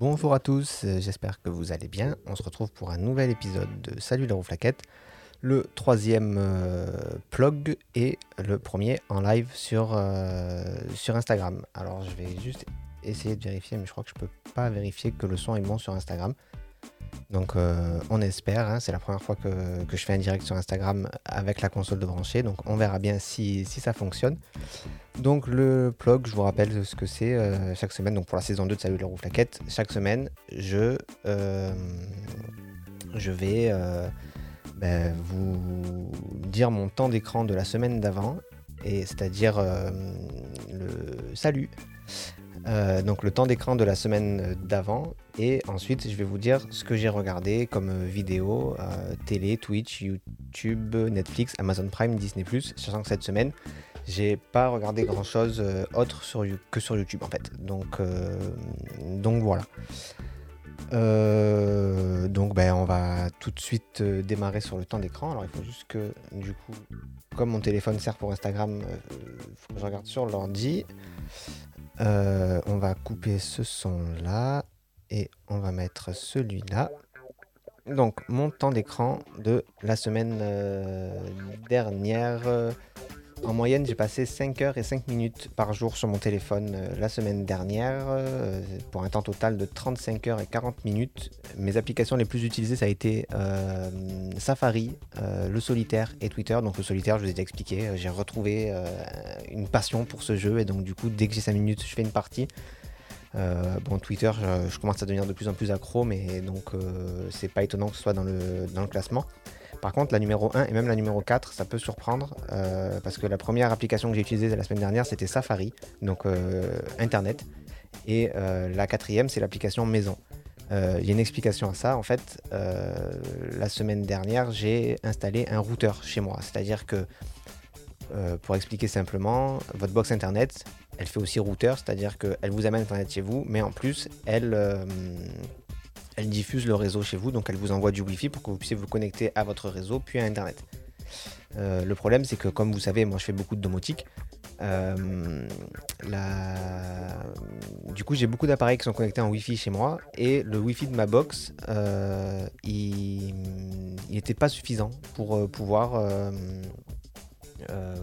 Bonjour à tous, euh, j'espère que vous allez bien. On se retrouve pour un nouvel épisode de Salut la rouflaquette, le troisième euh, plug et le premier en live sur, euh, sur Instagram. Alors je vais juste essayer de vérifier, mais je crois que je peux pas vérifier que le son est bon sur Instagram. Donc euh, on espère, hein, c'est la première fois que, je fais un direct sur Instagram avec la console de brancher, donc on verra bien si, ça fonctionne. Donc le plug, je vous rappelle ce que c'est euh, chaque semaine, donc pour la saison 2 de Salut les rouflaquettes, chaque semaine je, euh, vais ben, vous dire mon temps d'écran de la semaine d'avant, et c'est-à-dire le salut. Euh, donc le temps d'écran de la semaine d'avant et ensuite je vais vous dire ce que j'ai regardé comme euh, vidéo, euh, télé, Twitch, YouTube, Netflix, Amazon Prime, Disney+, sachant que cette semaine j'ai pas regardé grand chose autre que sur YouTube en fait. Donc, euh, donc voilà. Euh, donc ben, on va tout de suite euh, démarrer sur le temps d'écran. Alors il faut juste que du coup, comme mon téléphone sert pour Instagram, faut que je regarde sur l'ordi. Euh, on va couper ce son là et on va mettre celui-là. Donc mon temps d'écran de la semaine euh, dernière. En moyenne, j'ai passé 5 heures et 5 minutes par jour sur mon téléphone euh, la semaine dernière, euh, pour un temps total de 35 heures et 40 minutes. Mes applications les plus utilisées, ça a été euh, Safari, le solitaire et Twitter. Donc le solitaire, je vous ai expliqué, j'ai retrouvé une passion pour ce jeu et donc du coup, dès que j'ai 5 minutes, je fais une partie. Bon, Twitter, je, commence à devenir de plus en plus accro, mais donc c'est pas étonnant que ce soit dans le classement. Par contre, la numéro 1 et même la numéro 4, ça peut surprendre euh, parce que la première application que j'ai utilisée la semaine dernière, c'était Safari, donc euh, Internet. Et euh, la quatrième, c'est l'application Maison. Il y a une explication à ça. En fait, la semaine dernière, j'ai installé un routeur chez moi. C'est-à-dire que, pour expliquer simplement, votre box Internet, elle fait aussi routeur, c'est-à-dire qu'elle vous amène Internet chez vous, mais en plus, elle, elle diffuse le réseau chez vous, donc elle vous envoie du Wi-Fi pour que vous puissiez vous connecter à votre réseau, puis à Internet. Euh, le problème, c'est que comme vous savez, moi je fais beaucoup de domotique. euh, Du coup, j'ai beaucoup d'appareils qui sont connectés en Wi-Fi chez moi et le Wi-Fi de ma box, euh, il n'était pas suffisant pour pouvoir,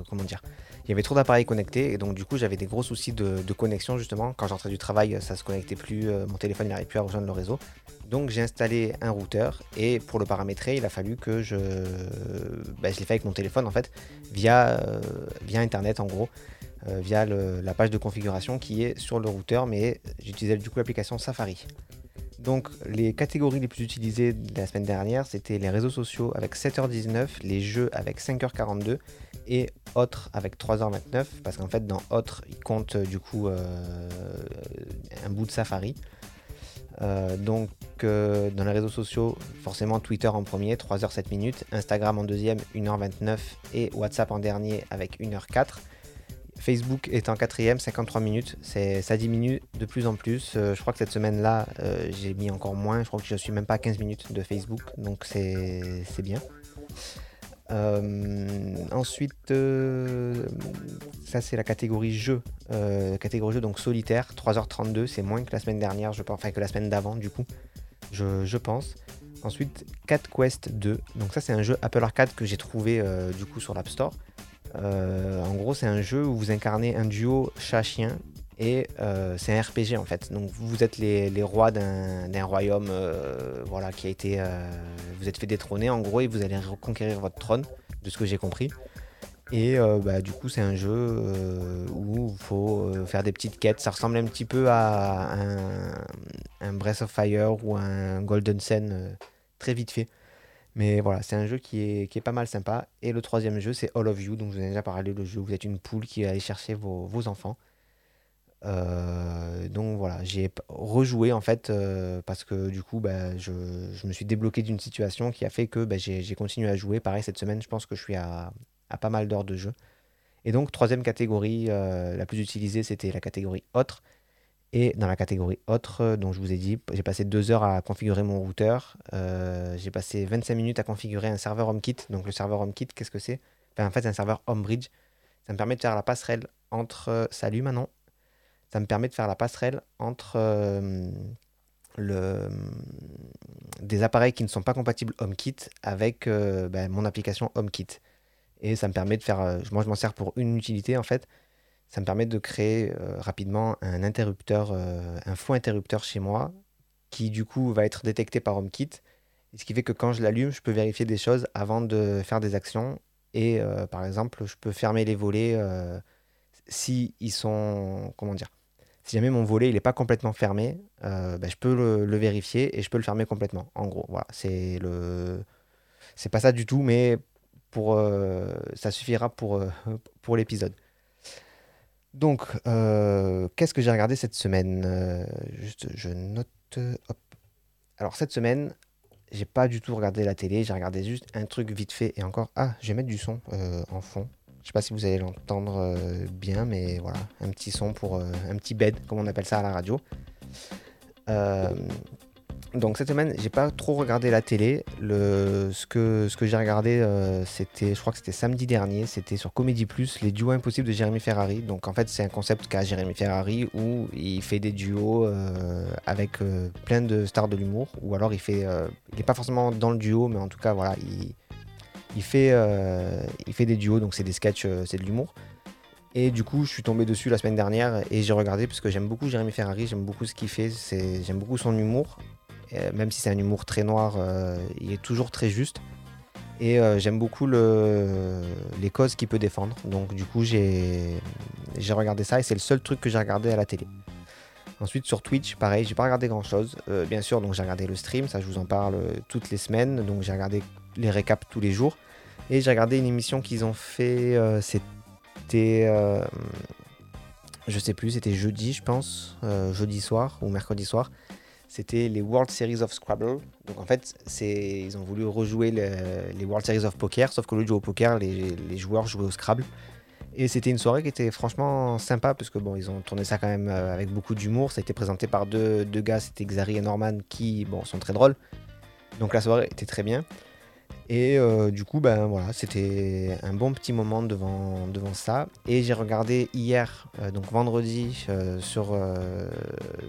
comment dire, il y avait trop d'appareils connectés et donc du coup j'avais des gros soucis de, connexion justement. Quand j'entrais du travail, ça se connectait plus, euh, mon téléphone n'arrivait plus à rejoindre le réseau. Donc j'ai installé un routeur et pour le paramétrer, il a fallu que je, bah, je l'ai fait avec mon téléphone en fait, via, euh, internet en gros, euh, via la page de configuration qui est sur le routeur, mais j'utilisais du coup l'application Safari. Donc les catégories les plus utilisées de la semaine dernière, c'était les réseaux sociaux avec 7h19, les jeux avec 5h42 et autres avec 3h29 parce qu'en fait dans autres il compte euh, du coup euh, un bout de Safari. Euh, donc dans les réseaux sociaux, forcément Twitter en premier, 3h7 minutes, Instagram en deuxième, 1h29 et WhatsApp en dernier avec 1h04. Facebook est en quatrième, 53 minutes. Ça diminue de plus en plus. Euh, je crois que cette semaine-là, euh, j'ai mis encore moins. Je crois que je suis même pas à 15 minutes de Facebook, donc c'est, bien. Euh, ensuite, ça c'est la catégorie jeu. Catégorie jeu, donc solitaire, 3h32, c'est moins que la semaine dernière, je pense, enfin que la semaine d'avant du coup, je, je pense. Ensuite, Cat Quest 2, donc ça c'est un jeu Apple Arcade que j'ai trouvé du coup sur l'App Store. Euh, en gros, c'est un jeu où vous incarnez un duo chat-chien et euh, c'est un RPG en fait. Donc vous êtes les, rois d'un royaume euh, voilà, qui a été. vous êtes fait détrôner en gros et vous allez reconquérir votre trône, de ce que j'ai compris. Et bah, du coup, c'est un jeu où il faut faire des petites quêtes. Ça ressemble un petit peu à un, un Breath of Fire ou un Golden Sun très vite fait. Mais voilà, c'est un jeu qui est, qui est pas mal sympa. Et le troisième jeu, c'est All of You. Donc, je vous ai déjà parlé, le jeu vous êtes une poule qui va aller chercher vos, vos enfants. Euh, donc voilà, j'ai rejoué en fait euh, parce que du coup, bah, je, me suis débloqué d'une situation qui a fait que bah, j'ai continué à jouer. Pareil, cette semaine, je pense que je suis à, à pas mal d'heures de jeu. Et donc, troisième catégorie, euh, la plus utilisée, c'était la catégorie autre. Et dans la catégorie autre, euh, dont je vous ai dit, j'ai passé deux heures à configurer mon routeur. Euh, j'ai passé 25 minutes à configurer un serveur HomeKit. Donc le serveur HomeKit, qu'est-ce que c'est? Enfin, En fait, c'est un serveur HomeBridge. Ça me permet de faire la passerelle entre... euh, Salut Manon. Ça me permet de faire la passerelle entre le, des appareils qui ne sont pas compatibles HomeKit avec ben, mon application HomeKit. Et ça me permet de faire. moi, je m'en sers pour une utilité en fait. Ça me permet de créer rapidement un interrupteur, un faux interrupteur chez moi qui du coup va être détecté par HomeKit. Ce qui fait que quand je l'allume, je peux vérifier des choses avant de faire des actions. Et par exemple, je peux fermer les volets si ils sont. Comment dire si jamais mon volet il n'est pas complètement fermé, euh, ben, je peux le, vérifier et je peux le fermer complètement. En gros, voilà, c'est le, c'est pas ça du tout, mais pour, euh, ça suffira pour, euh, pour l'épisode. Donc, qu'est-ce que j'ai regardé cette semaine Juste, je note. Alors cette semaine, j'ai pas du tout regardé la télé, j'ai regardé juste un truc vite fait et encore. Ah, je vais mettre du son en fond. Je sais pas si vous allez l'entendre euh, bien, mais voilà, un petit son pour euh, un petit bed, comme on appelle ça à la radio. Euh, donc cette semaine, j'ai pas trop regardé la télé. Le, ce que, ce que j'ai regardé, c'était, je crois que c'était samedi dernier, c'était sur Comédie Plus, les duos impossibles de Jérémy Ferrari. Donc en fait, c'est un concept qu'a Jérémy Ferrari où il fait des duos avec plein de stars de l'humour, ou alors il fait, il est pas forcément dans le duo, mais en tout cas voilà, il il fait, euh, il fait des duos, donc c'est des sketchs, euh, c'est de l'humour. Et du coup, je suis tombé dessus la semaine dernière et j'ai regardé parce que j'aime beaucoup Jérémy Ferrari, j'aime beaucoup ce qu'il fait, j'aime beaucoup son humour. Même si c'est un humour très noir, euh, il est toujours très juste. Et j'aime beaucoup le, les causes qu'il peut défendre. Donc du coup, j'ai regardé ça et c'est le seul truc que j'ai regardé à la télé. Ensuite sur Twitch, pareil, j'ai pas regardé grand chose. bien sûr, donc j'ai regardé le stream, ça je vous en parle toutes les semaines. Donc j'ai regardé les récaps tous les jours. Et j'ai regardé une émission qu'ils ont fait, euh, c'était, euh, je sais plus, c'était jeudi, je pense, euh, jeudi soir ou mercredi soir. C'était les World Series of Scrabble. Donc en fait, ils ont voulu rejouer les World Series of Poker, sauf que lieu de au poker, les, joueurs jouaient au Scrabble. Et c'était une soirée qui était franchement sympa, parce que bon, ils ont tourné ça quand même avec beaucoup d'humour. Ça a été présenté par deux, gars, c'était Xari et Norman, qui sont très drôles. Donc la soirée était très bien. Et euh, du coup, ben voilà, c'était un bon petit moment devant, devant ça. Et j'ai regardé hier, euh, donc vendredi, euh, sur,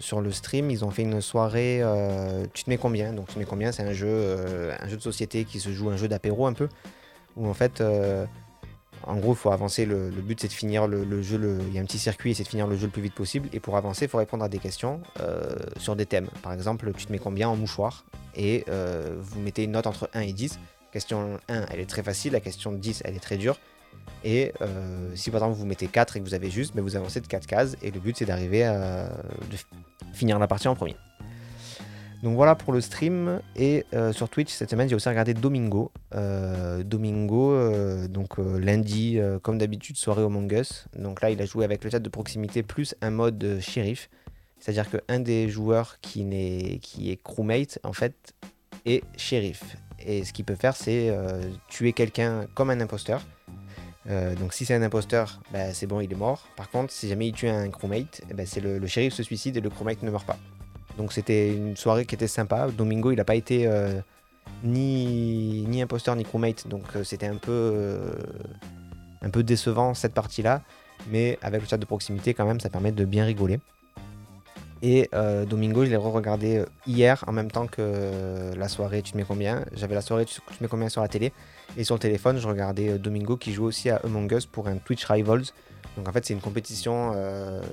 sur le stream, ils ont fait une soirée Tu te mets combien? Donc Tu te mets combien? C'est un jeu, un jeu de société qui se joue, un jeu d'apéro un peu, où en fait, en gros, il faut avancer. Le, but, c'est de finir le, le jeu. il y a un petit circuit et c'est de finir le jeu le plus vite possible. Et pour avancer, il faut répondre à des questions sur des thèmes. Par exemple, tu te mets combien en mouchoir? Et vous mettez une note entre 1 et 10 question 1, elle est très facile. La question 10, elle est très dure. Et euh, si par exemple vous mettez 4 et que vous avez juste, mais vous avancez de 4 cases. Et le but c'est d'arriver à finir la partie en premier. Donc voilà pour le stream. Et euh, sur Twitch cette semaine j'ai aussi regardé Domingo. Euh, Domingo, donc lundi, comme d'habitude, soirée Among Us. Donc là il a joué avec le chat de proximité plus un mode shérif. C'est-à-dire qu'un des joueurs qui, est, qui est crewmate en fait est shérif. Et ce qu'il peut faire, c'est euh, tuer quelqu'un comme un imposteur. Euh, donc si c'est un imposteur, bah, c'est bon, il est mort. Par contre, si jamais il tue un crewmate, ben, c'est le, shérif se suicide et le crewmate ne meurt pas. Donc c'était une soirée qui était sympa. Domingo, il n'a pas été euh, ni, ni imposteur ni crewmate, donc c'était un peu, un peu décevant cette partie-là. Mais avec le chat de proximité, quand même, ça permet de bien rigoler. Et euh, Domingo, je l'ai re-regardé euh, hier en même temps que euh, la soirée Tu te mets combien? J'avais la soirée Tu te mets combien sur la télé? Et sur le téléphone, je regardais Domingo qui joue aussi à Among Us pour un Twitch Rivals. Donc en fait, c'est une compétition,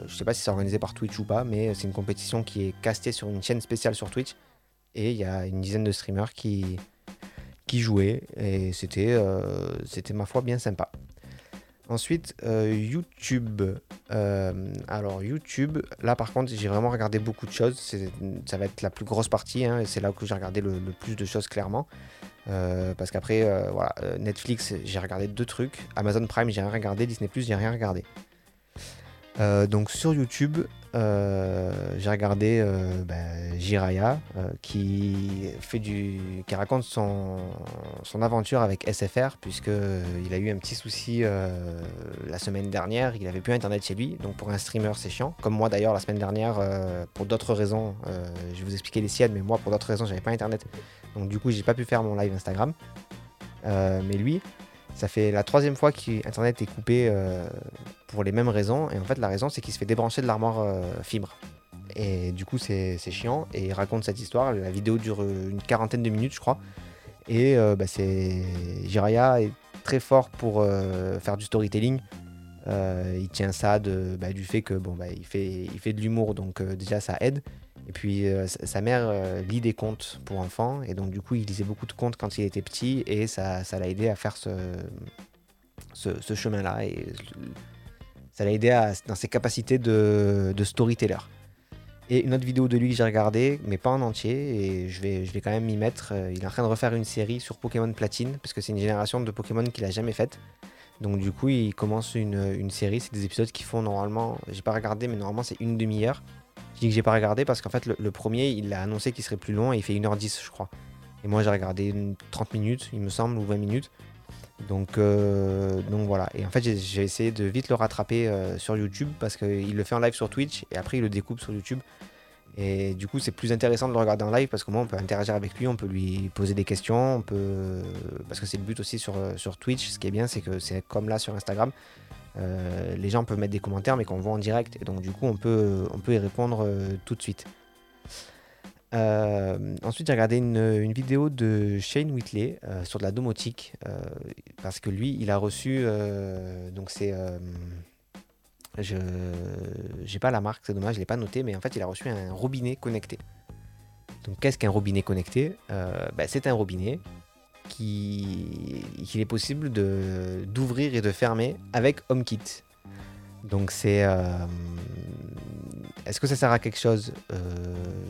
je sais pas si c'est organisé par Twitch ou pas, mais c'est une compétition qui est castée sur une chaîne spéciale sur Twitch. Et il y a une dizaine de streamers qui, qui jouaient et c'était, c'était ma foi bien sympa. Ensuite, euh, YouTube. Euh, alors, YouTube, là par contre, j'ai vraiment regardé beaucoup de choses. Ça va être la plus grosse partie. Hein, et c'est là où j'ai regardé le, plus de choses clairement. Euh, parce qu'après, voilà, Netflix, j'ai regardé deux trucs. Amazon Prime, j'ai rien regardé. Disney Plus, j'ai rien regardé. Donc sur YouTube, euh, j'ai regardé euh, ben, Jiraya euh, qui, fait du, qui raconte son, aventure avec SFR puisqu'il a eu un petit souci la semaine dernière, il avait plus internet chez lui, donc pour un streamer c'est chiant, comme moi d'ailleurs la semaine dernière pour d'autres raisons, je vous expliquer les siennes, mais moi pour d'autres raisons j'avais pas internet, donc du coup j'ai pas pu faire mon live Instagram, mais lui ça fait la troisième fois qu'Internet est coupé euh, pour les mêmes raisons. Et en fait, la raison, c'est qu'il se fait débrancher de l'armoire euh, fibre. et du coup c'est chiant. Et il raconte cette histoire. La vidéo dure une quarantaine de minutes, je crois. Et bah, c'est Jiraya est très fort pour faire du storytelling. il tient ça de, bah, du fait que bon, bah, il, fait, il fait de l'humour, donc déjà ça aide. Et puis sa mère lit des contes pour enfants, et donc du coup il lisait beaucoup de contes quand il était petit, et ça l'a aidé à faire ce, chemin-là. Et ça l'a aidé dans ses capacités de, storyteller. Et une autre vidéo de lui que j'ai regardé, mais pas en entier, et je vais, je vais quand même m'y mettre. Euh, il est en train de refaire une série sur Pokémon Platine, parce que c'est une génération de Pokémon qu'il a jamais faite. Donc du coup, il commence une, série, c'est des épisodes qui font normalement, j'ai pas regardé, mais normalement c'est une demi-heure. Je dis que j'ai pas regardé parce qu'en fait le, premier, il a annoncé qu'il serait plus long et il fait 1h10 je crois. Et moi j'ai regardé 30 minutes, il me semble, ou 20 minutes. Donc, euh, donc voilà. Et en fait, j'ai essayé de vite le rattraper euh, sur YouTube parce qu'il le fait en live sur Twitch et après il le découpe sur YouTube. Et du coup, c'est plus intéressant de le regarder en live parce que moi, on peut interagir avec lui, on peut lui poser des questions, on peut parce que c'est le but aussi sur, sur Twitch. Ce qui est bien, c'est que c'est comme là sur Instagram. Euh, les gens peuvent mettre des commentaires, mais qu'on voit en direct. Et donc, du coup, on peut, on peut y répondre tout de suite. Euh, ensuite, j'ai regardé une, vidéo de Shane Whitley euh, sur de la domotique euh, parce que lui, il a reçu. donc, c'est. je j'ai pas la marque, c'est dommage, je l'ai pas noté, mais en fait, il a reçu un robinet connecté. Donc, qu'est-ce qu'un robinet connecté? Bah, C'est un robinet qu'il est possible d'ouvrir et de fermer avec HomeKit. Donc, c'est. Est-ce que ça sert à quelque chose?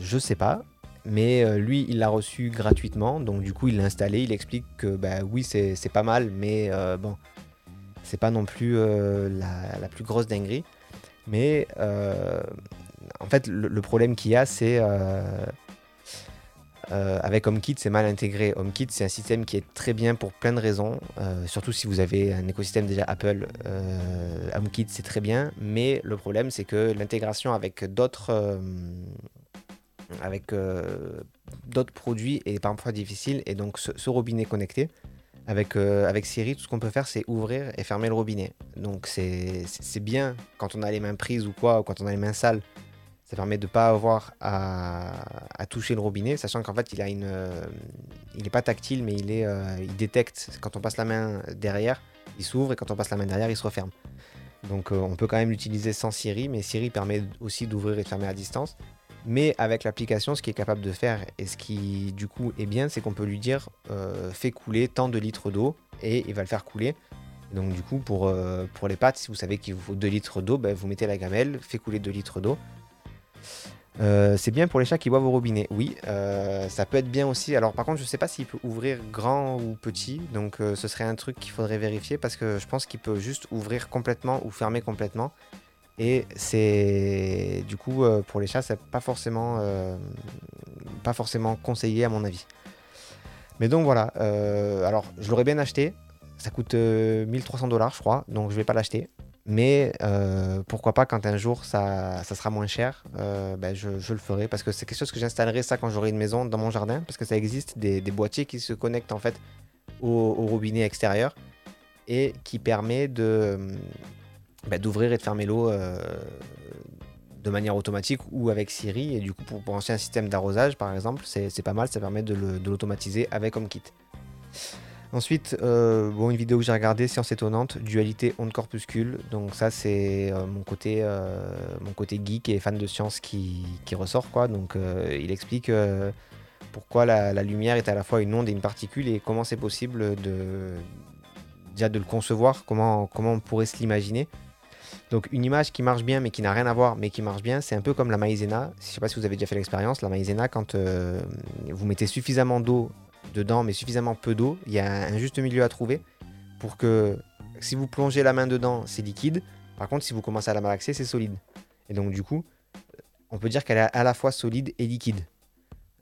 Je sais pas. Mais euh, lui, il l'a reçu gratuitement, donc du coup, il l'a installé. Il explique que bah, oui, c'est pas mal, mais euh, bon, c'est pas non plus euh, la, plus grosse dinguerie. Mais en fait, le, problème qu'il y a, c'est avec HomeKit, c'est mal intégré. HomeKit, c'est un système qui est très bien pour plein de raisons, surtout si vous avez un écosystème déjà Apple. HomeKit, c'est très bien, mais le problème, c'est que l'intégration avec d'autres euh, produits et parfois difficile. Et donc ce, robinet connecté, avec, euh, avec Siri, tout ce qu'on peut faire, c'est ouvrir et fermer le robinet. Donc c'est bien quand on a les mains prises ou quoi, ou quand on a les mains sales. Ça permet de ne pas avoir à, toucher le robinet, sachant qu'en fait il a une, euh, il n'est pas tactile, mais il est, il détecte quand on passe la main derrière, il s'ouvre et quand on passe la main derrière, il se referme. Donc on peut quand même l'utiliser sans Siri, mais Siri permet aussi d'ouvrir et de fermer à distance. Mais avec l'application, ce qu'il est capable de faire et ce qui du coup est bien, c'est qu'on peut lui dire euh, fais couler tant de litres d'eau et il va le faire couler. Donc du coup pour, euh, pour les pâtes, si vous savez qu'il vous faut 2 litres d'eau, ben, vous mettez la gamelle, fait couler 2 litres d'eau. Euh, c'est bien pour les chats qui boivent au robinet, oui. ça peut être bien aussi. Alors par contre, je ne sais pas s'il peut ouvrir grand ou petit, donc ce serait un truc qu'il faudrait vérifier parce que je pense qu'il peut juste ouvrir complètement ou fermer complètement. Et c'est du coup euh, pour les chats, c'est pas forcément, euh, pas forcément conseillé à mon avis. Mais donc voilà, euh, alors je l'aurais bien acheté, ça coûte 1300 dollars je crois, donc je vais pas l'acheter. Mais pourquoi pas quand un jour ça, sera moins cher, ben je, le ferai parce que c'est quelque chose que j'installerai ça quand j'aurai une maison dans mon jardin parce que ça existe des, boîtiers qui se connectent en fait au, robinet extérieur et qui permet de bah, d'ouvrir et de fermer l'eau euh, de manière automatique ou avec Siri. Et du coup, pour penser un système d'arrosage, par exemple, c'est pas mal, ça permet de l'automatiser avec HomeKit. Ensuite, euh, une vidéo que j'ai regardée, Science étonnante, dualité onde-corpuscule. Donc ça, c'est euh, mon, côté, mon côté geek et fan de science qui, ressort. Quoi. Donc il explique pourquoi la, lumière est à la fois une onde et une particule et comment c'est possible de, déjà de le concevoir, comment, comment on pourrait se l'imaginer. Donc une image qui marche bien mais qui n'a rien à voir mais qui marche bien, c'est un peu comme la maïzena. Je ne sais pas si vous avez déjà fait l'expérience, la maïzena, quand euh, vous mettez suffisamment d'eau dedans mais suffisamment peu d'eau, il y a un juste milieu à trouver pour que si vous plongez la main dedans, c'est liquide. Par contre, si vous commencez à la malaxer, c'est solide. Et donc du coup, on peut dire qu'elle est à la fois solide et liquide.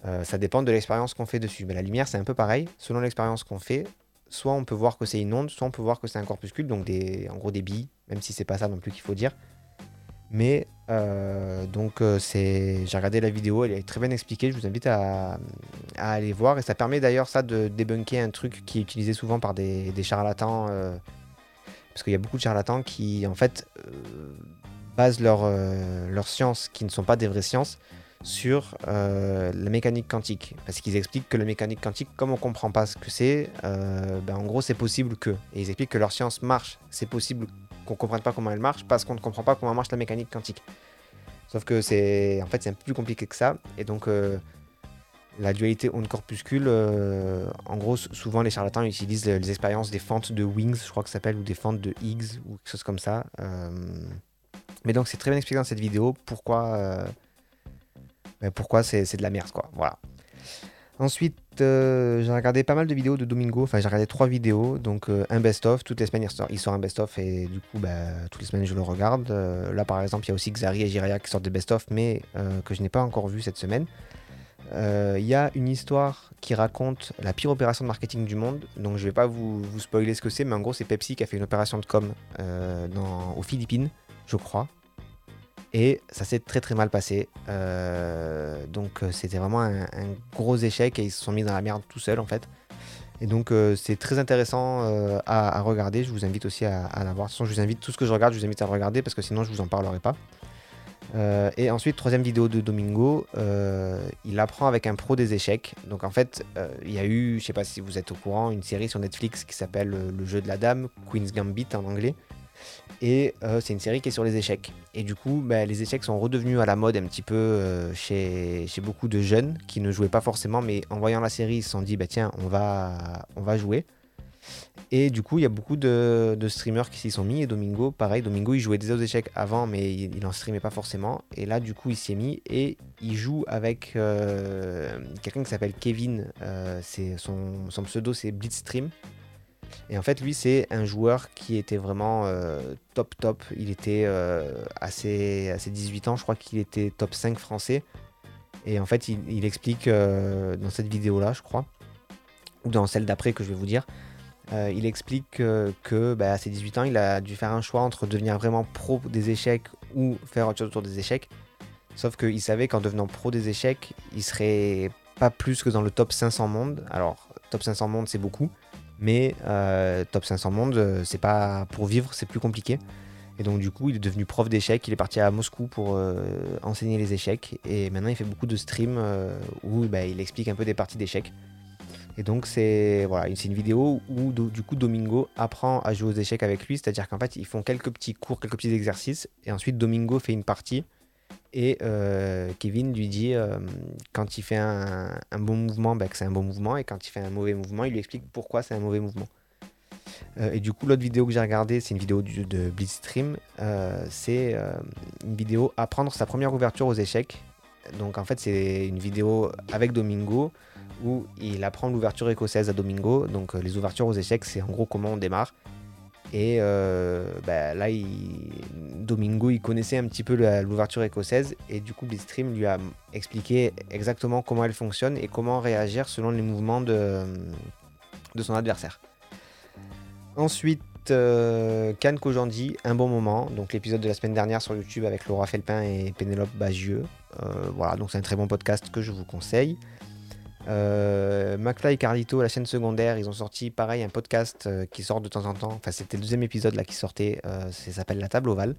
Euh, ça dépend de l'expérience qu'on fait dessus. Mais la lumière, c'est un peu pareil. Selon l'expérience qu'on fait, soit on peut voir que c'est une onde, soit on peut voir que c'est un corpuscule, donc en gros des billes, même si c'est pas ça non plus qu'il faut dire. Mais euh, donc euh, c'est, j'ai regardé la vidéo, elle est très bien expliquée, je vous invite à, aller voir. Et ça permet d'ailleurs ça de débunker un truc qui est utilisé souvent par des, charlatans. Euh, parce qu'il y a beaucoup de charlatans qui en fait basent leurs leur sciences, qui ne sont pas des vraies sciences, sur la mécanique quantique. Parce qu'ils expliquent que la mécanique quantique, comme on comprend pas ce que c'est, ben en gros c'est possible que. Et ils expliquent que leur science marche. C'est possible qu'on ne comprenne pas comment elle marche parce qu'on ne comprend pas comment marche la mécanique quantique. Sauf que c'est en fait c'est un peu plus compliqué que ça. Et donc la dualité onde-corpuscule, euh, en gros, souvent les charlatans utilisent les, expériences des fentes de Wings, je crois que ça s'appelle, ou des fentes de Higgs, ou quelque chose comme ça. Euh. mais donc c'est très bien expliqué dans cette vidéo pourquoi, euh, ben, pourquoi c'est de la merde, quoi. Voilà. Ensuite, j'ai regardé pas mal de vidéos de Domingo, enfin j'ai regardé trois vidéos, donc un best-of, toutes les semaines il sort, un best-of et du coup bah, toutes les semaines je le regarde. là par exemple il y a aussi Xari et Jiraya qui sortent des best-of mais que je n'ai pas encore vu cette semaine. Il euh, y a une histoire qui raconte la pire opération de marketing du monde. Donc je vais pas vous, spoiler ce que c'est, mais en gros c'est Pepsi qui a fait une opération de com euh, aux Philippines, je crois. Et ça s'est très très mal passé. Euh, donc c'était vraiment un, gros échec et ils se sont mis dans la merde tout seuls en fait. Et donc c'est très intéressant à, regarder. Je vous invite aussi à, à la voir. De toute façon, je vous invite tout ce que je regarde, je vous invite à le regarder parce que sinon je vous en parlerai pas. Euh, et ensuite, troisième vidéo de Domingo, euh, il apprend avec un pro des échecs. Donc en fait, euh, il y a eu, je sais pas si vous êtes au courant, une série sur Netflix qui s'appelle Le jeu de la dame, Queen's Gambit en anglais. Et c'est une série qui est sur les échecs. Et du coup, bah, les échecs sont redevenus à la mode un petit peu chez, chez, beaucoup de jeunes qui ne jouaient pas forcément, mais en voyant la série, ils se sont dit, bah, tiens, on va, on va jouer. Et du coup, il y a beaucoup de, streamers qui s'y sont mis. Et Domingo, pareil, Domingo, il jouait des autres échecs avant, mais il, n'en streamait pas forcément. Et là, du coup, il s'y est mis et il joue avec euh, quelqu'un qui s'appelle Kevin. Euh, c'est son, pseudo, c'est Blitzstream. Et en fait, lui, c'est un joueur qui était vraiment euh, top top. Il était à, ses, 18 ans, je crois qu'il était top 5 français. Et en fait, il, explique dans cette vidéo-là, je crois, ou dans celle d'après que je vais vous dire, euh, il explique que, bah, à ses 18 ans, il a dû faire un choix entre devenir vraiment pro des échecs ou faire autre chose autour des échecs. Sauf qu'il savait qu'en devenant pro des échecs, il serait pas plus que dans le top 500 monde. Alors, top 500 monde, c'est beaucoup, mais euh, top 500 monde, euh, c'est pas pour vivre, c'est plus compliqué. Et donc, du coup, il est devenu prof d'échecs. Il est parti à Moscou pour enseigner les échecs. Et maintenant, il fait beaucoup de streams où bah, il explique un peu des parties d'échecs. Et donc c'est voilà, c'est une vidéo où du coup Domingo apprend à jouer aux échecs avec lui, c'est-à-dire qu'en fait ils font quelques petits cours, quelques petits exercices, et ensuite Domingo fait une partie, et euh, Kevin lui dit euh, quand il fait un, bon mouvement, bah, que c'est un bon mouvement, et quand il fait un mauvais mouvement, il lui explique pourquoi c'est un mauvais mouvement. Euh, et du coup l'autre vidéo que j'ai regardée, c'est une vidéo de Blitzstream, c'est une vidéo apprendre sa première ouverture aux échecs. Donc en fait c'est une vidéo avec Domingo où il apprend l'ouverture écossaise à Domingo. Donc les ouvertures aux échecs, c'est en gros comment on démarre. Et euh, bah, là, Domingo, il connaissait un petit peu l'ouverture écossaise. Et du coup, Blitzstream lui a expliqué exactement comment elle fonctionne et comment réagir selon les mouvements de, son adversaire. Ensuite, euh, Kojandi, un bon moment. Donc l'épisode de la semaine dernière sur YouTube avec Laura Felpin et Pénélope Bagieux. Euh, voilà, donc c'est un très bon podcast que je vous conseille. Euh, McFly et Carlito, la chaîne secondaire, ils ont sorti pareil un podcast euh, qui sort de temps en temps. Enfin, c'était le deuxième épisode là qui sortait. Euh, ça s'appelle La table ovale.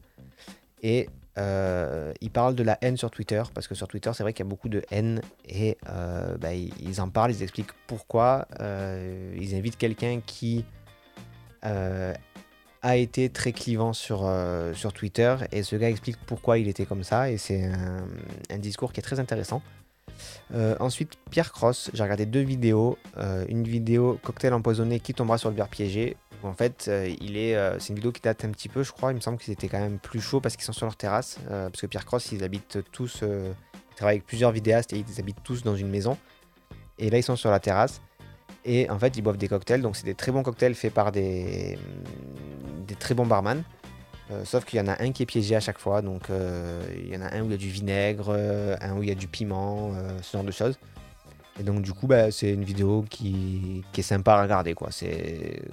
Et ils parlent de la haine sur Twitter parce que sur Twitter, c'est vrai qu'il y a beaucoup de haine et bah, ils en parlent, ils expliquent pourquoi. ils invitent quelqu'un qui a été très clivant sur Twitter et ce gars explique pourquoi il était comme ça et c'est un discours qui est très intéressant. Euh, ensuite, Pierre Cross, j'ai regardé deux vidéos. Euh, une vidéo cocktail empoisonné qui tombera sur le verre piégé. en fait, euh, il est, c'est une vidéo qui date un petit peu, je crois. Il me semble qu'ils étaient quand même plus chauds parce qu'ils sont sur leur terrasse. parce que Pierre Cross, ils habitent tous, ils travaillent avec plusieurs vidéastes et ils habitent tous dans une maison. Et là, ils sont sur la terrasse. Et en fait, ils boivent des cocktails. Donc, c'est des très bons cocktails faits par des, des très bons barman. Euh, sauf qu'il y en a un qui est piégé à chaque fois. Donc euh, il y en a un où il y a du vinaigre, euh, un où il y a du piment, ce genre de choses. Et donc du coup, bah, c'est une vidéo qui, est sympa à regarder. Quoi.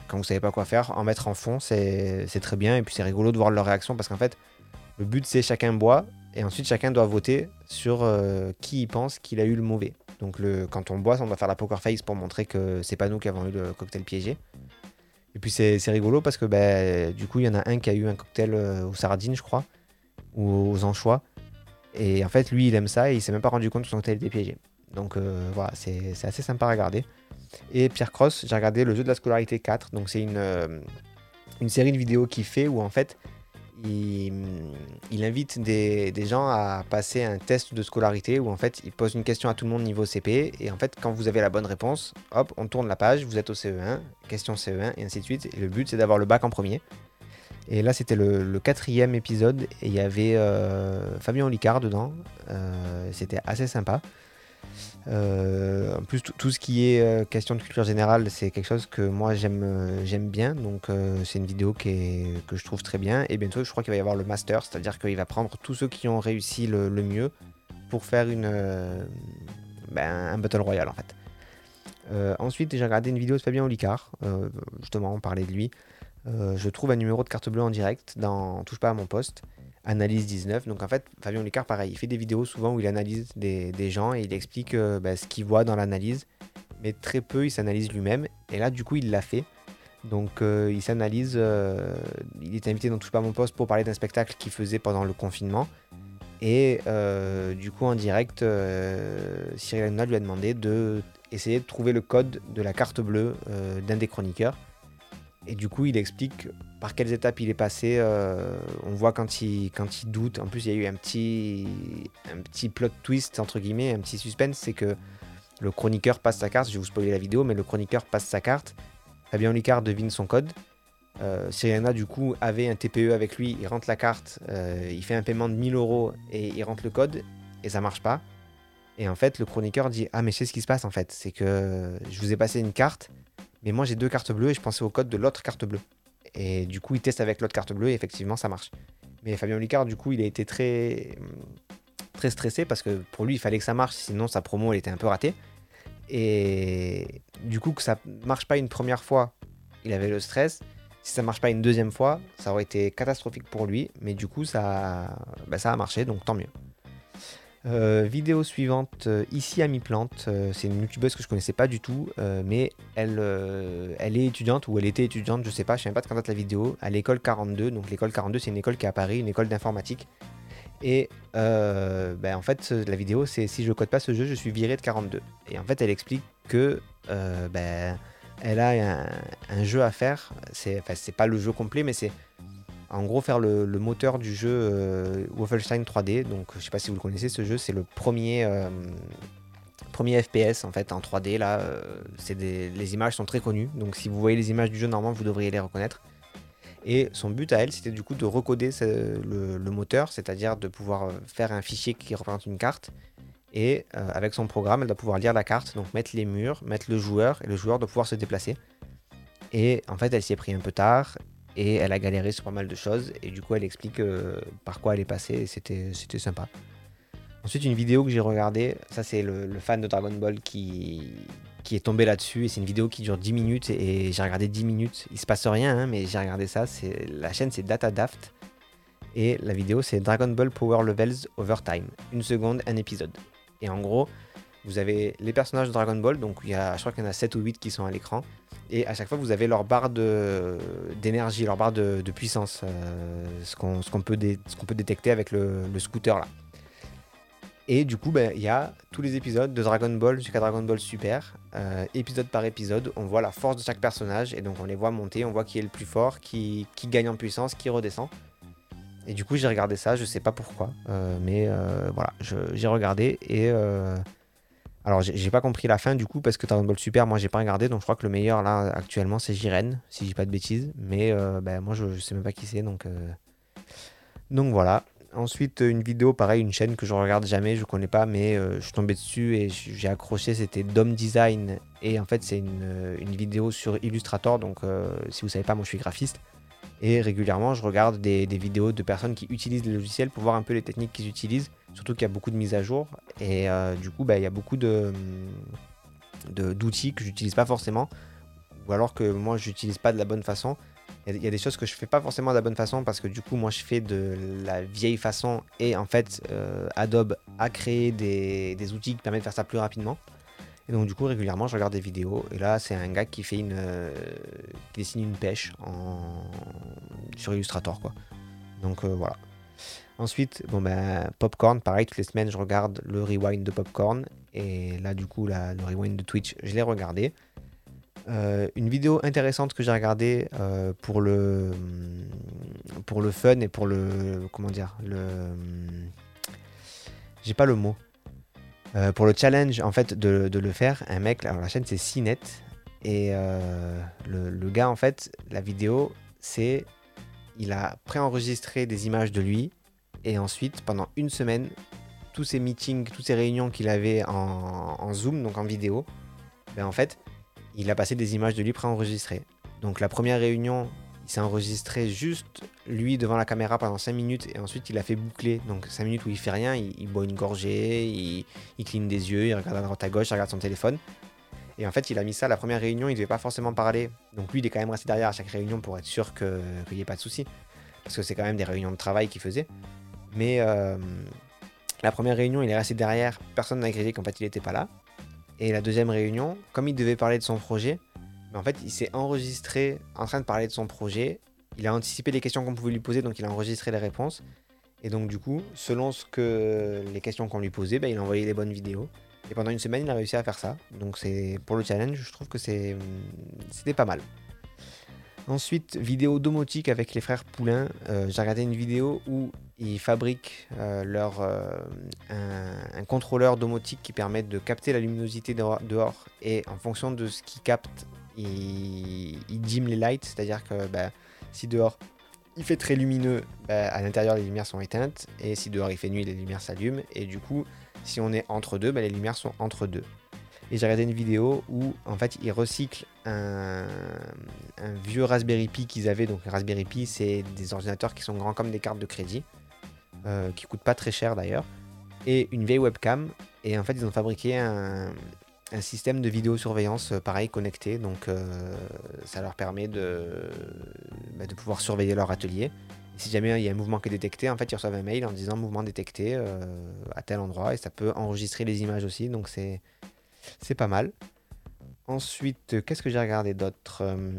Quand vous savez pas quoi faire, en mettre en fond, c'est très bien. Et puis c'est rigolo de voir leur réaction parce qu'en fait, le but c'est chacun boit et ensuite chacun doit voter sur qui il pense qu'il a eu le mauvais. Donc le, quand on boit, on doit faire la poker face pour montrer que c'est pas nous qui avons eu le cocktail piégé. Et puis c'est rigolo parce que bah, du coup, il y en a un qui a eu un cocktail euh, aux sardines, je crois. ou aux anchois. Et en fait, lui, il aime ça et il s'est même pas rendu compte que son hôtel était piégé. Donc voilà, c'est assez sympa à regarder. Et Pierre Cross, j'ai regardé le jeu de la scolarité 4. Donc c'est une, une série de vidéos qu'il fait où en fait il, invite des, gens à passer un test de scolarité où en fait il pose une question à tout le monde niveau CP et en fait quand vous avez la bonne réponse, hop, on tourne la page, vous êtes au CE1, question CE1 et ainsi de suite. Et le but c'est d'avoir le bac en premier. Et là c'était le, quatrième épisode et il y avait euh, Fabien Olicard dedans. Euh, c'était assez sympa. Euh, en plus, tout ce qui est euh, question de culture générale, c'est quelque chose que moi j'aime euh, bien. Donc, c'est une vidéo que je trouve très bien. Et bientôt, je crois qu'il va y avoir le master, c'est-à-dire qu'il va prendre tous ceux qui ont réussi le, mieux pour faire ben, un battle royale en fait. ensuite, j'ai regardé une vidéo de Fabien Olicard. justement, on parlait de lui. je trouve un numéro de carte bleue en direct dans Touche pas à mon poste. Analyse 19. Donc en fait, Fabien Licard, pareil, il fait des vidéos souvent où il analyse des, gens et il explique euh, bah, ce qu'il voit dans l'analyse, mais très peu il s'analyse lui-même. Et là, du coup, il l'a fait. Donc euh, il s'analyse, euh, il est invité dans Touche pas mon poste pour parler d'un spectacle qu'il faisait pendant le confinement. Et du coup, en direct, Cyril Hanouna lui a demandé de essayer de trouver le code de la carte bleue d'un des chroniqueurs. Et du coup, il explique par quelles étapes il est passé. Euh, on voit quand il, doute. En plus, il y a eu un petit, plot twist, entre guillemets, un petit suspense. C'est que le chroniqueur passe sa carte. Je vais vous spoiler la vidéo, mais le chroniqueur passe sa carte. Fabien Licard devine son code. Euh, du coup, avait un TPE avec lui. Il rentre la carte. Euh, il fait un paiement de 1000 euros et il rentre le code. Et ça marche pas. Et en fait, le chroniqueur dit Ah, mais sais ce qui se passe en fait. C'est que je vous ai passé une carte mais moi, j'ai deux cartes bleues et je pensais au code de l'autre carte bleue. Et du coup, il teste avec l'autre carte bleue et effectivement, ça marche. Mais Fabien Licard, du coup, il a été très, très stressé parce que pour lui, il fallait que ça marche, sinon sa promo, elle était un peu ratée. Et du coup, que ça marche pas une première fois, il avait le stress. Si ça marche pas une deuxième fois, ça aurait été catastrophique pour lui. Mais du coup, ça, bah, ça a marché, donc tant mieux. Euh, vidéo suivante, euh, ici à mi-plante, euh, c'est une youtubeuse que je connaissais pas du tout, mais elle, elle est étudiante ou elle était étudiante, je sais pas, je sais même pas de quand date la vidéo, à l'école 42. Donc l'école 42, c'est une école qui est à Paris, une école d'informatique. Et ben, en fait, la vidéo, c'est si je code pas ce jeu, je suis viré de 42. Et en fait, elle explique que ben, elle a un, un jeu à faire. C'est pas le jeu complet, mais c'est en gros faire le, moteur du jeu euh, Wolfenstein 3D. Donc je sais pas si vous le connaissez ce jeu, c'est le premier, euh, premier FPS en fait en 3D là. Euh, les images sont très connues, donc si vous voyez les images du jeu normalement vous devriez les reconnaître. Et son but à elle c'était du coup de recoder le, le, moteur, c'est-à-dire de pouvoir faire un fichier qui représente une carte. Et avec son programme, elle doit pouvoir lire la carte, donc mettre les murs, mettre le joueur, et le joueur doit pouvoir se déplacer. Et en fait, elle s'y est pris un peu tard et elle a galéré sur pas mal de choses et du coup elle explique euh, par quoi elle est passée et c'était, sympa. Ensuite une vidéo que j'ai regardée, ça c'est le, fan de Dragon Ball qui, qui est tombé là-dessus et c'est une vidéo qui dure 10 minutes et j'ai regardé 10 minutes. Il se passe rien hein, mais j'ai regardé ça, c'est, la chaîne c'est Data Daft et la vidéo c'est Dragon Ball Power Levels Overtime. Une seconde, un épisode. Et en gros, vous avez les personnages de Dragon Ball, donc il y a, je crois qu'il y en a 7 ou 8 qui sont à l'écran. Et à chaque fois, vous avez leur barre d'énergie, leur barre de, puissance, euh, ce qu'on peut, peut, détecter avec le, scooter là. Et du coup, ben, il y a tous les épisodes de Dragon Ball jusqu'à Dragon Ball Super, euh, épisode par épisode. On voit la force de chaque personnage et donc on les voit monter, on voit qui est le plus fort, qui, gagne en puissance, qui redescend. Et du coup, j'ai regardé ça, je sais pas pourquoi, euh, mais voilà, j'ai regardé et alors j'ai pas compris la fin du coup parce que Dragon Ball Super moi j'ai pas regardé donc je crois que le meilleur là actuellement c'est Jiren si j'ai pas de bêtises. Mais euh, ben, moi je, sais même pas qui c'est donc euh, donc voilà. Ensuite une vidéo pareil une chaîne que je regarde jamais je connais pas mais euh, je suis tombé dessus et j'ai accroché c'était Dom Design. Et en fait c'est une, une, vidéo sur Illustrator donc si vous savez pas moi je suis graphiste et régulièrement je regarde des, vidéos de personnes qui utilisent les logiciels pour voir un peu les techniques qu'ils utilisent Surtout qu'il y a beaucoup de mises à jour. Et euh, du coup, bah, il y a beaucoup de, d'outils que j'utilise pas forcément. Ou alors que moi, j'utilise pas de la bonne façon. Il y, a des choses que je fais pas forcément de la bonne façon parce que du coup, moi, je fais de la vieille façon. Et en fait, euh, Adobe a créé des, outils qui permettent de faire ça plus rapidement. Et donc, du coup, régulièrement, je regarde des vidéos. Et là, c'est un gars qui fait une. Euh, qui dessine une pêche en... sur Illustrator, quoi. Donc, voilà. Ensuite, bon ben, Popcorn, pareil, toutes les semaines, je regarde le rewind de Popcorn. Et là, du coup, le rewind de Twitch, je l'ai regardé. Euh, une vidéo intéressante que j'ai regardée euh, pour le pour le fun et pour le comment dire le j'ai pas le mot euh, pour le challenge en fait de, le faire un mec alors la chaîne c'est Cinet et le, le, gars en fait la vidéo c'est il a préenregistré des images de lui et ensuite pendant une semaine tous ces meetings toutes ces réunions qu'il avait en, en, zoom donc en vidéo ben en fait il a passé des images de lui préenregistrées. Donc la première réunion, s'est enregistré juste lui devant la caméra pendant 5 minutes et ensuite il a fait boucler. Donc 5 minutes où il fait rien, il, boit une gorgée, il, cligne des yeux, il regarde à droite à gauche, il regarde son téléphone. Et en fait, il a mis ça la première réunion, il devait pas forcément parler. Donc lui, il est quand même resté derrière à chaque réunion pour être sûr qu'il n'y ait pas de soucis. Parce que c'est quand même des réunions de travail qu'il faisait. Mais euh, la première réunion, il est resté derrière, personne n'a critiqué qu'en fait il n'était pas là. Et la deuxième réunion, comme il devait parler de son projet, mais en fait, il s'est enregistré en train de parler de son projet. Il a anticipé les questions qu'on pouvait lui poser, donc il a enregistré les réponses. Et donc, du coup, selon ce que les questions qu'on lui posait, ben, il a envoyé les bonnes vidéos. Et pendant une semaine, il a réussi à faire ça. Donc, c'est pour le challenge, je trouve que c'était pas mal. Ensuite, vidéo domotique avec les frères Poulain. Euh, j'ai regardé une vidéo où ils fabriquent euh, leur, euh, un, contrôleur domotique qui permet de capter la luminosité dehors, et en fonction de ce qu'il capte, il, il dim les lights, c'est-à-dire que bah, si dehors il fait très lumineux, bah, à l'intérieur les lumières sont éteintes, et si dehors il fait nuit, les lumières s'allument, et du coup, si on est entre deux, bah, les lumières sont entre deux. Et j'ai regardé une vidéo où en fait ils recyclent un, vieux Raspberry Pi qu'ils avaient. Donc Raspberry Pi, c'est des ordinateurs qui sont grands comme des cartes de crédit, euh, qui coûtent pas très cher d'ailleurs, et une vieille webcam. Et en fait, ils ont fabriqué un, système de vidéosurveillance euh, pareil connecté. Donc euh, ça leur permet de, bah, de pouvoir surveiller leur atelier. si jamais il y a un mouvement qui est détecté, en fait, ils reçoivent un mail en disant mouvement détecté à tel endroit et ça peut enregistrer les images aussi. Donc c'est c'est pas mal. Ensuite, qu'est-ce que j'ai regardé d'autre euh,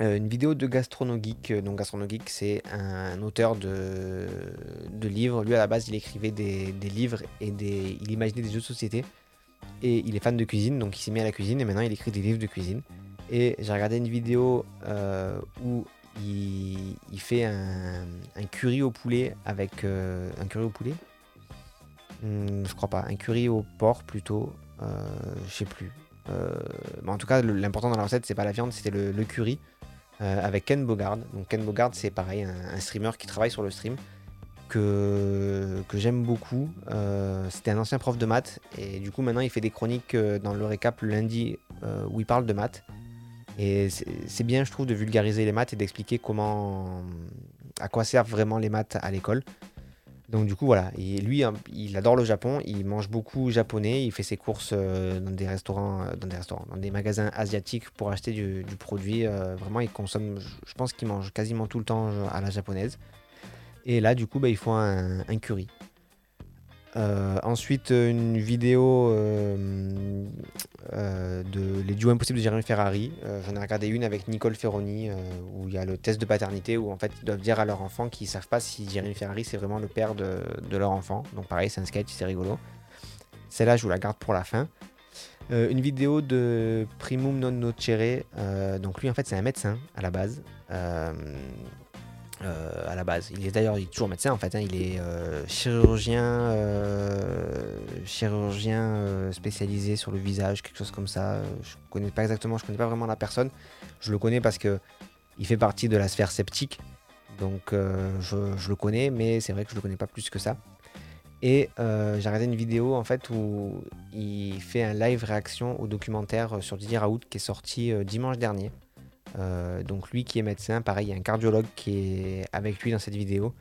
euh, Une vidéo de Gastronogeek. Donc Gastronogeek, c'est un auteur de, de, livres. Lui, à la base, il écrivait des, livres et des, il imaginait des jeux de société. Et il est fan de cuisine, donc il s'est mis à la cuisine et maintenant il écrit des livres de cuisine. Et j'ai regardé une vidéo euh, où il, fait un, curry au poulet avec un curry au poulet? Hmm, je crois pas, un curry au porc plutôt euh, je sais plus. Euh, en tout cas, l'important dans la recette, c'est pas la viande, c'était le, curry euh, avec Ken Bogard. Donc Ken Bogard, c'est pareil, un, streamer qui travaille sur le stream que, j'aime beaucoup. C'était un ancien prof de maths et du coup maintenant il fait des chroniques dans le récap le lundi où il parle de maths. Et c'est bien, je trouve, de vulgariser les maths et d'expliquer comment, à quoi servent vraiment les maths à l'école. Donc du coup voilà, et lui hein, il adore le Japon, il mange beaucoup japonais, il fait ses courses euh, dans des restaurants, euh, dans des restaurants, dans des magasins asiatiques pour acheter du, produit. Euh, vraiment il consomme, je pense qu'il mange quasiment tout le temps à la japonaise. Et là du coup bah, il faut un curry. Euh, ensuite, une vidéo euh, euh, de Les duos impossibles de Jérémy Ferrari. J'en ai regardé une avec Nicole Ferroni où il y a le test de paternité où en fait ils doivent dire à leur enfant qu'ils savent pas si Jérémy Ferrari c'est vraiment le père de, leur enfant. Donc pareil, c'est un sketch, c'est rigolo. Celle-là, je vous la garde pour la fin. une vidéo de Primum non nocere. donc lui en fait c'est un médecin à la base. Euh, à la base. Il est d'ailleurs toujours médecin en fait, hein. il est euh, chirurgien, euh, chirurgien spécialisé sur le visage, quelque chose comme ça. Je connais pas exactement, je connais pas vraiment la personne. Je le connais parce que il fait partie de la sphère sceptique, donc je, le connais, mais c'est vrai que je le connais pas plus que ça. Et j'ai regardé une vidéo en fait où il fait un live réaction au documentaire sur Didier Raoult qui est sorti dimanche dernier. Euh, donc lui qui est médecin, pareil, il y a un cardiologue qui est avec lui dans cette vidéo.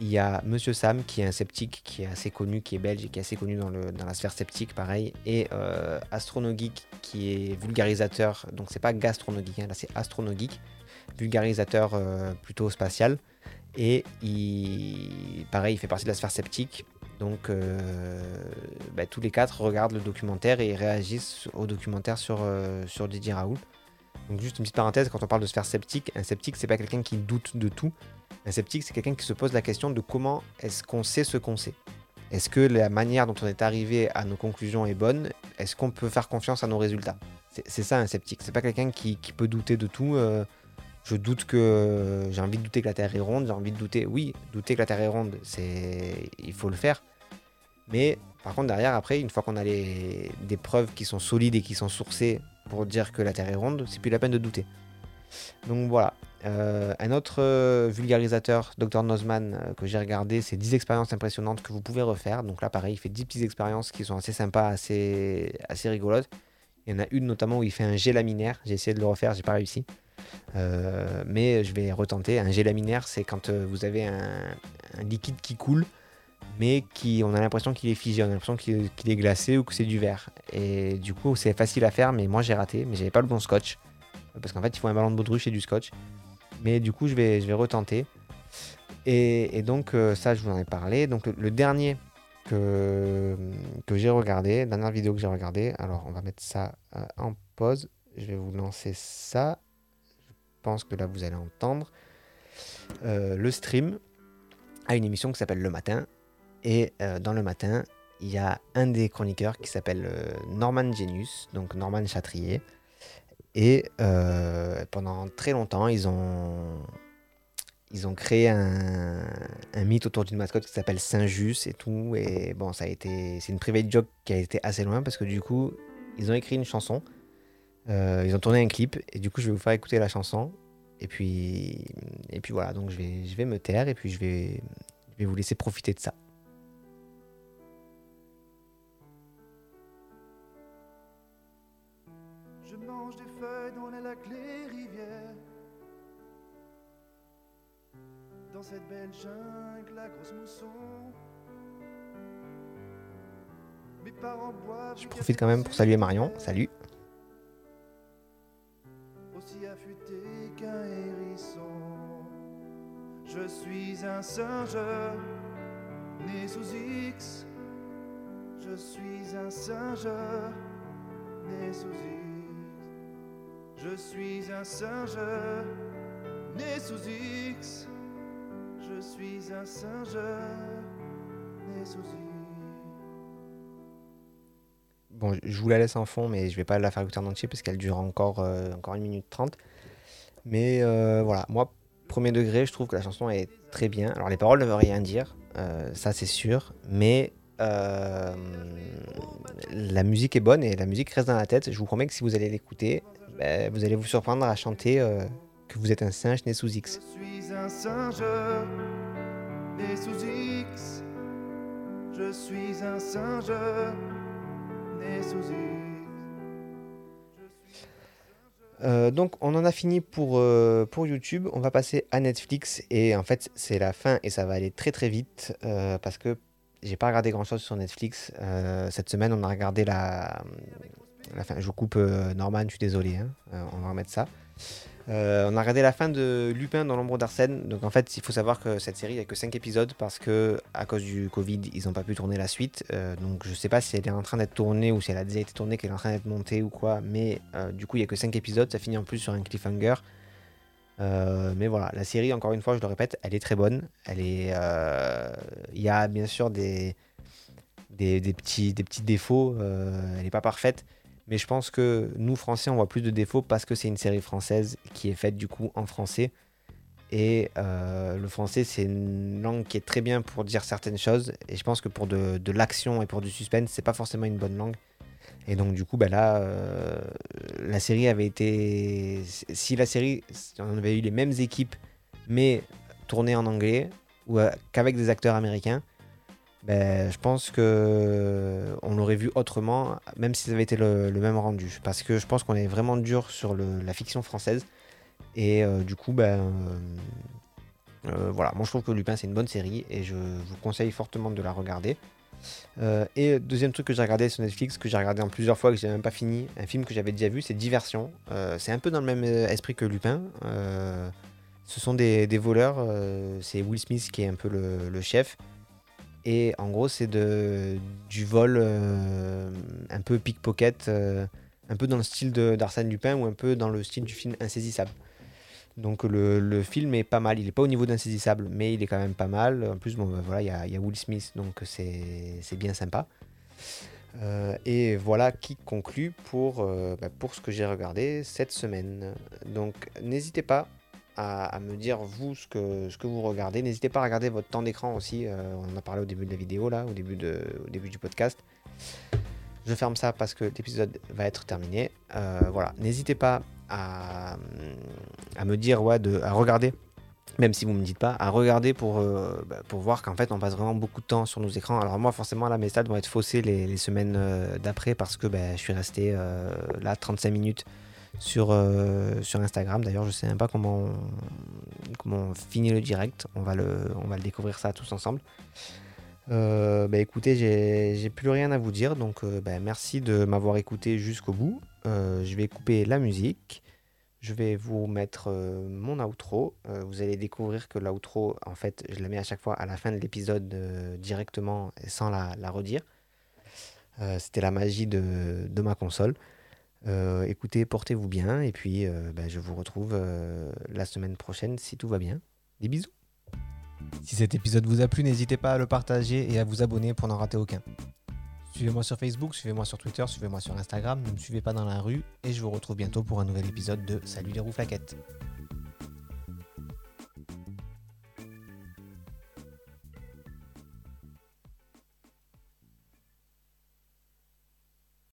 Il y a Monsieur Sam qui est un sceptique qui est assez connu, qui est belge et qui est assez connu dans, la sphère sceptique, pareil. Et euh, Astronogeek qui est vulgarisateur, donc c'est pas gastronogeek, hein, là c'est Astronogeek, vulgarisateur euh, plutôt spatial. Et il, pareil, il fait partie de la sphère sceptique. Donc euh, bah, tous les quatre regardent le documentaire et réagissent au documentaire sur, sur Didier Raoult. Donc juste une petite parenthèse, quand on parle de sphère sceptique, un sceptique c'est pas quelqu'un qui doute de tout. Un sceptique c'est quelqu'un qui se pose la question de comment est-ce qu'on sait ce qu'on sait. Est-ce que la manière dont on est arrivé à nos conclusions est bonne? Est-ce qu'on peut faire confiance à nos résultats? C'est ça un sceptique. C'est pas quelqu'un qui, peut douter de tout. Euh, je doute que j'ai envie de douter que la Terre est ronde. J'ai envie de douter. Oui, douter que la Terre est ronde, c'est il faut le faire. Mais par contre derrière après, une fois qu'on a des preuves qui sont solides et qui sont sourcées pour dire que la Terre est ronde, c'est plus la peine de douter. Donc voilà. Euh, un autre euh, vulgarisateur, Dr Nozman, euh, que j'ai regardé, c'est 10 expériences impressionnantes que vous pouvez refaire. Donc là, pareil, il fait 10 petites expériences qui sont assez sympas, assez, assez rigolotes. Il y en a une notamment où il fait un jet laminaire. J'ai essayé de le refaire, j'ai pas réussi. mais je vais retenter. Un jet laminaire, c'est quand vous avez un, liquide qui coule, mais qui, on a l'impression qu'il est figé, on a l'impression qu'il est glacé ou que c'est du verre. Et du coup, c'est facile à faire, mais moi j'ai raté, mais j'avais pas le bon scotch. Parce qu'en fait, il faut un ballon de baudruche et du scotch. Mais du coup, je vais, je vais retenter. Et, donc, euh, ça, je vous en ai parlé. Donc, le, dernier que, que j'ai regardé, dernière vidéo que j'ai regardé, alors on va mettre ça euh, en pause. Je vais vous lancer ça. Je pense que là, vous allez entendre. Euh, le stream a une émission qui s'appelle Le Matin. Et dans Le Matin, il y a un des chroniqueurs qui s'appelle Norman Genius, donc Norman Chatrier. Et euh, pendant très longtemps, ils ont, ils ont créé un, mythe autour d'une mascotte qui s'appelle Saint-Just et tout. Et bon, ça a été, c'est une private joke qui a été assez loin parce que du coup, ils ont écrit une chanson, euh, ils ont tourné un clip et du coup, je vais vous faire écouter la chanson. Et puis, et puis voilà, donc je vais, je vais me taire et puis je vais, je vais vous laisser profiter de ça. Cette belle jungle, la grosse mousson. Mes parents boivent. Je profite quand même pour saluer Marion. Salut. Aussi affûté qu'un hérisson. Je suis un singe né sous X. Je suis un singe né sous X. Je suis un singe né sous X. Je suis un singe né sous Bon, je vous la laisse en fond, mais je vais pas la faire écouter en entier parce qu'elle dure encore, euh, encore 1 minute 30. Mais euh, voilà, moi, premier degré, je trouve que la chanson est très bien. Alors, les paroles ne veulent rien dire, euh, ça c'est sûr, mais la musique est bonne et la musique reste dans la tête. Je vous promets que si vous allez l'écouter, ben, vous allez vous surprendre à chanter que vous êtes un singe né sous X. Je suis un singe né sous X. Je suis un singe né sous X. Euh, donc on en a fini pour, euh, pour YouTube, on va passer à Netflix et en fait c'est la fin et ça va aller très très vite euh, parce que j'ai pas regardé grand chose sur Netflix. cette semaine on a regardé la, Je coupe Norman, je suis désolé, hein. on va remettre ça. Euh, on a regardé la fin de Lupin dans l'ombre d'Arsène. Donc en fait, il faut savoir que cette série, il n'y a que 5 épisodes parce que à cause du Covid, ils n'ont pas pu tourner la suite. Euh, donc je sais pas si elle est en train d'être tournée ou si elle a déjà été tournée, qu'elle est en train d'être montée ou quoi. Mais euh, du coup, il n'y a que 5 épisodes. Ça finit en plus sur un cliffhanger. mais voilà, la série, encore une fois, je le répète, elle est très bonne. Elle est, il y a bien sûr des, des, petits, des petits défauts. elle n'est pas parfaite. Mais je pense que nous, Français, on voit plus de défauts parce que c'est une série française qui est faite du coup en français. Et euh, le français, c'est une langue qui est très bien pour dire certaines choses. Et je pense que pour de, l'action et pour du suspense, c'est pas forcément une bonne langue. Et donc, du coup, bah là, euh, la série avait été. Si la série, on avait eu les mêmes équipes, mais tournée en anglais, ou euh, qu'avec des acteurs américains, ben, je pense que vu autrement, même si ça avait été le, même rendu. Parce que je pense qu'on est vraiment dur sur la fiction française. Et euh, du coup, ben, euh, euh, voilà, moi je trouve que Lupin c'est une bonne série et je vous conseille fortement de la regarder. et deuxième truc que j'ai regardé sur Netflix, que j'ai regardé en plusieurs fois, que j'ai même pas fini, un film que j'avais déjà vu, c'est Diversion. c'est un peu dans le même esprit que Lupin. ce sont des, voleurs, c'est Will Smith qui est un peu le chef. Et en gros, c'est du vol euh, un peu pickpocket. Euh, un peu dans le style d'Arsène Lupin ou un peu dans le style du film Insaisissable. Donc le, film est pas mal. Il n'est pas au niveau d'Insaisissable, mais il est quand même pas mal. En plus, bon, bah, voilà, il y, a Will Smith, donc c'est bien sympa. Euh, et voilà qui conclut pour, bah, pour ce que j'ai regardé cette semaine. Donc n'hésitez pas à, me dire vous ce que, ce que vous regardez. N'hésitez pas à regarder votre temps d'écran aussi. Euh, on en a parlé au début de la vidéo, là, au début, de, au début du podcast. Je ferme ça parce que l'épisode va être terminé. voilà, n'hésitez pas à, à, me dire, ouais, de, à regarder même si vous ne me dites pas, à regarder pour, euh, bah, pour voir qu'en fait on passe vraiment beaucoup de temps sur nos écrans. Alors moi forcément là mes stats vont être faussés les, semaines euh, d'après parce que bah, je suis resté euh, là 35 minutes sur, sur Instagram. D'ailleurs je sais même pas comment on, comment on finit le direct. On va le, on va le découvrir ça tous ensemble. bah écoutez, j'ai plus rien à vous dire, donc merci de m'avoir écouté jusqu'au bout. je vais couper la musique. Je vais vous mettre euh, mon outro. Euh, vous allez découvrir que l'outro, en fait, je la mets à chaque fois à la fin de l'épisode euh, directement et sans la, redire. C'était la magie de, ma console. Écoutez, portez-vous bien et puis bah, je vous retrouve la semaine prochaine si tout va bien. Des bisous. Si cet épisode vous a plu, n'hésitez pas à le partager et à vous abonner pour n'en rater aucun. Suivez-moi sur Facebook, suivez-moi sur Twitter, suivez-moi sur Instagram, ne me suivez pas dans la rue et je vous retrouve bientôt pour un nouvel épisode de Salut les roues flaquettes.